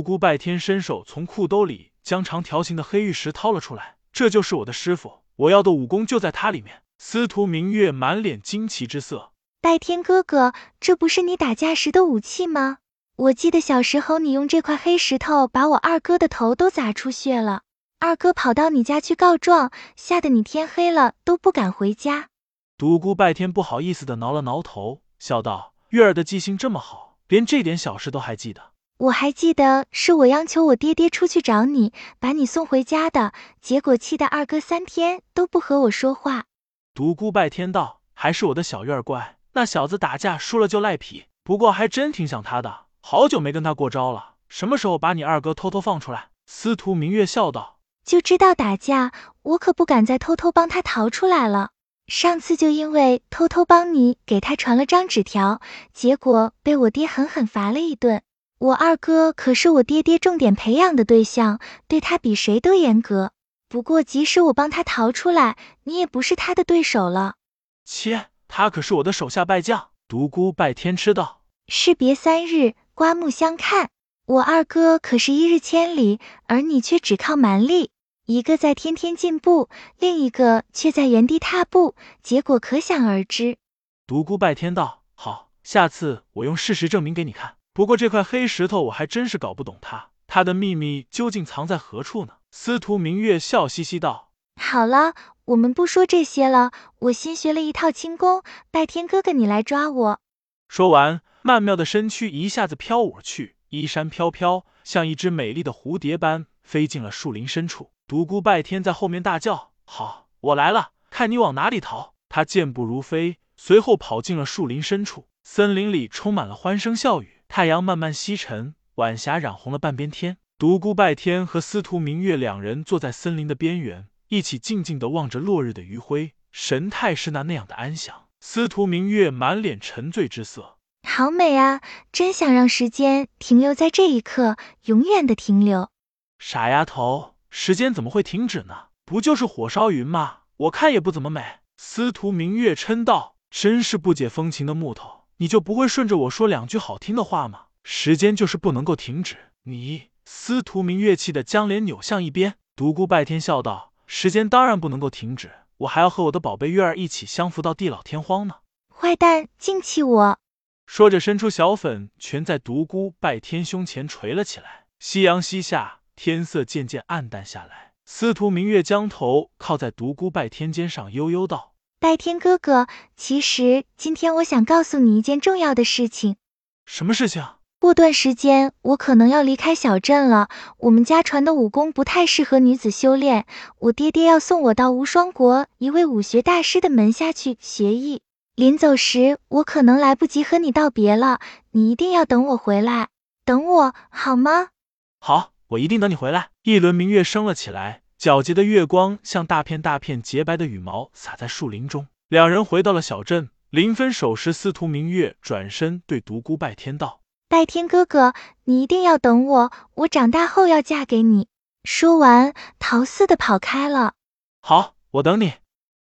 独孤拜天伸手从裤兜里将长条形的黑玉石掏了出来，这就是我的师傅，我要的武功就在它里面。司徒明月满脸惊奇之色，拜天哥哥，这不是你打架时的武器吗？我记得小时候你用这块黑石头把我二哥的头都砸出血了，二哥跑到你家去告状，吓得你天黑了都不敢回家。独孤拜天不好意思的挠了挠头，笑道：“月儿的记性这么好，连这点小事都还记得。”我还记得是我央求我爹爹出去找你，把你送回家的，结果气得二哥三天都不和我说话。独孤拜天道：“还是我的小月儿乖，那小子打架输了就赖皮，不过还真挺想他的，好久没跟他过招了。什么时候把你二哥偷偷放出来？”司徒明月笑道：“就知道打架，我可不敢再偷偷帮他逃出来了。上次就因为偷偷帮你给他传了张纸条，结果被我爹狠狠罚了一顿。”我二哥可是我爹爹重点培养的对象，对他比谁都严格。不过即使我帮他逃出来，你也不是他的对手了。切，他可是我的手下败将。独孤拜天吃道：“士别三日，刮目相看。我二哥可是一日千里，而你却只靠蛮力，一个在天天进步，另一个却在原地踏步，结果可想而知。”独孤拜天道：“好，下次我用事实证明给你看。”不过这块黑石头我还真是搞不懂，它它的秘密究竟藏在何处呢？司徒明月笑嘻嘻道：“好了，我们不说这些了。我新学了一套轻功，拜天哥哥你来抓我。”说完，曼妙的身躯一下子飘舞而去，衣衫飘飘，像一只美丽的蝴蝶般飞进了树林深处。独孤拜天在后面大叫：“好，我来了，看你往哪里逃！”他健步如飞，随后跑进了树林深处。森林里充满了欢声笑语。太阳慢慢西沉，晚霞染红了半边天。独孤拜天和司徒明月两人坐在森林的边缘，一起静静的望着落日的余晖，神态是那那样的安详。司徒明月满脸沉醉之色，好美啊！真想让时间停留在这一刻，永远的停留。傻丫头，时间怎么会停止呢？不就是火烧云吗？我看也不怎么美。司徒明月嗔道：“真是不解风情的木头。”你就不会顺着我说两句好听的话吗？时间就是不能够停止。你司徒明月气的将脸扭向一边，独孤拜天笑道：“时间当然不能够停止，我还要和我的宝贝月儿一起相扶到地老天荒呢。”坏蛋，净气我！说着，伸出小粉拳在独孤拜天胸前捶了起来。夕阳西下，天色渐渐暗淡下来。司徒明月将头靠在独孤拜天肩上，悠悠道。拜天哥哥，其实今天我想告诉你一件重要的事情。什么事情？过段时间我可能要离开小镇了。我们家传的武功不太适合女子修炼，我爹爹要送我到无双国一位武学大师的门下去学艺。临走时，我可能来不及和你道别了，你一定要等我回来，等我好吗？好，我一定等你回来。一轮明月升了起来。皎洁的月光像大片大片洁白的羽毛洒在树林中。两人回到了小镇，临分手时，司徒明月转身对独孤拜天道：“拜天哥哥，你一定要等我，我长大后要嫁给你。”说完，逃似的跑开了。好，我等你。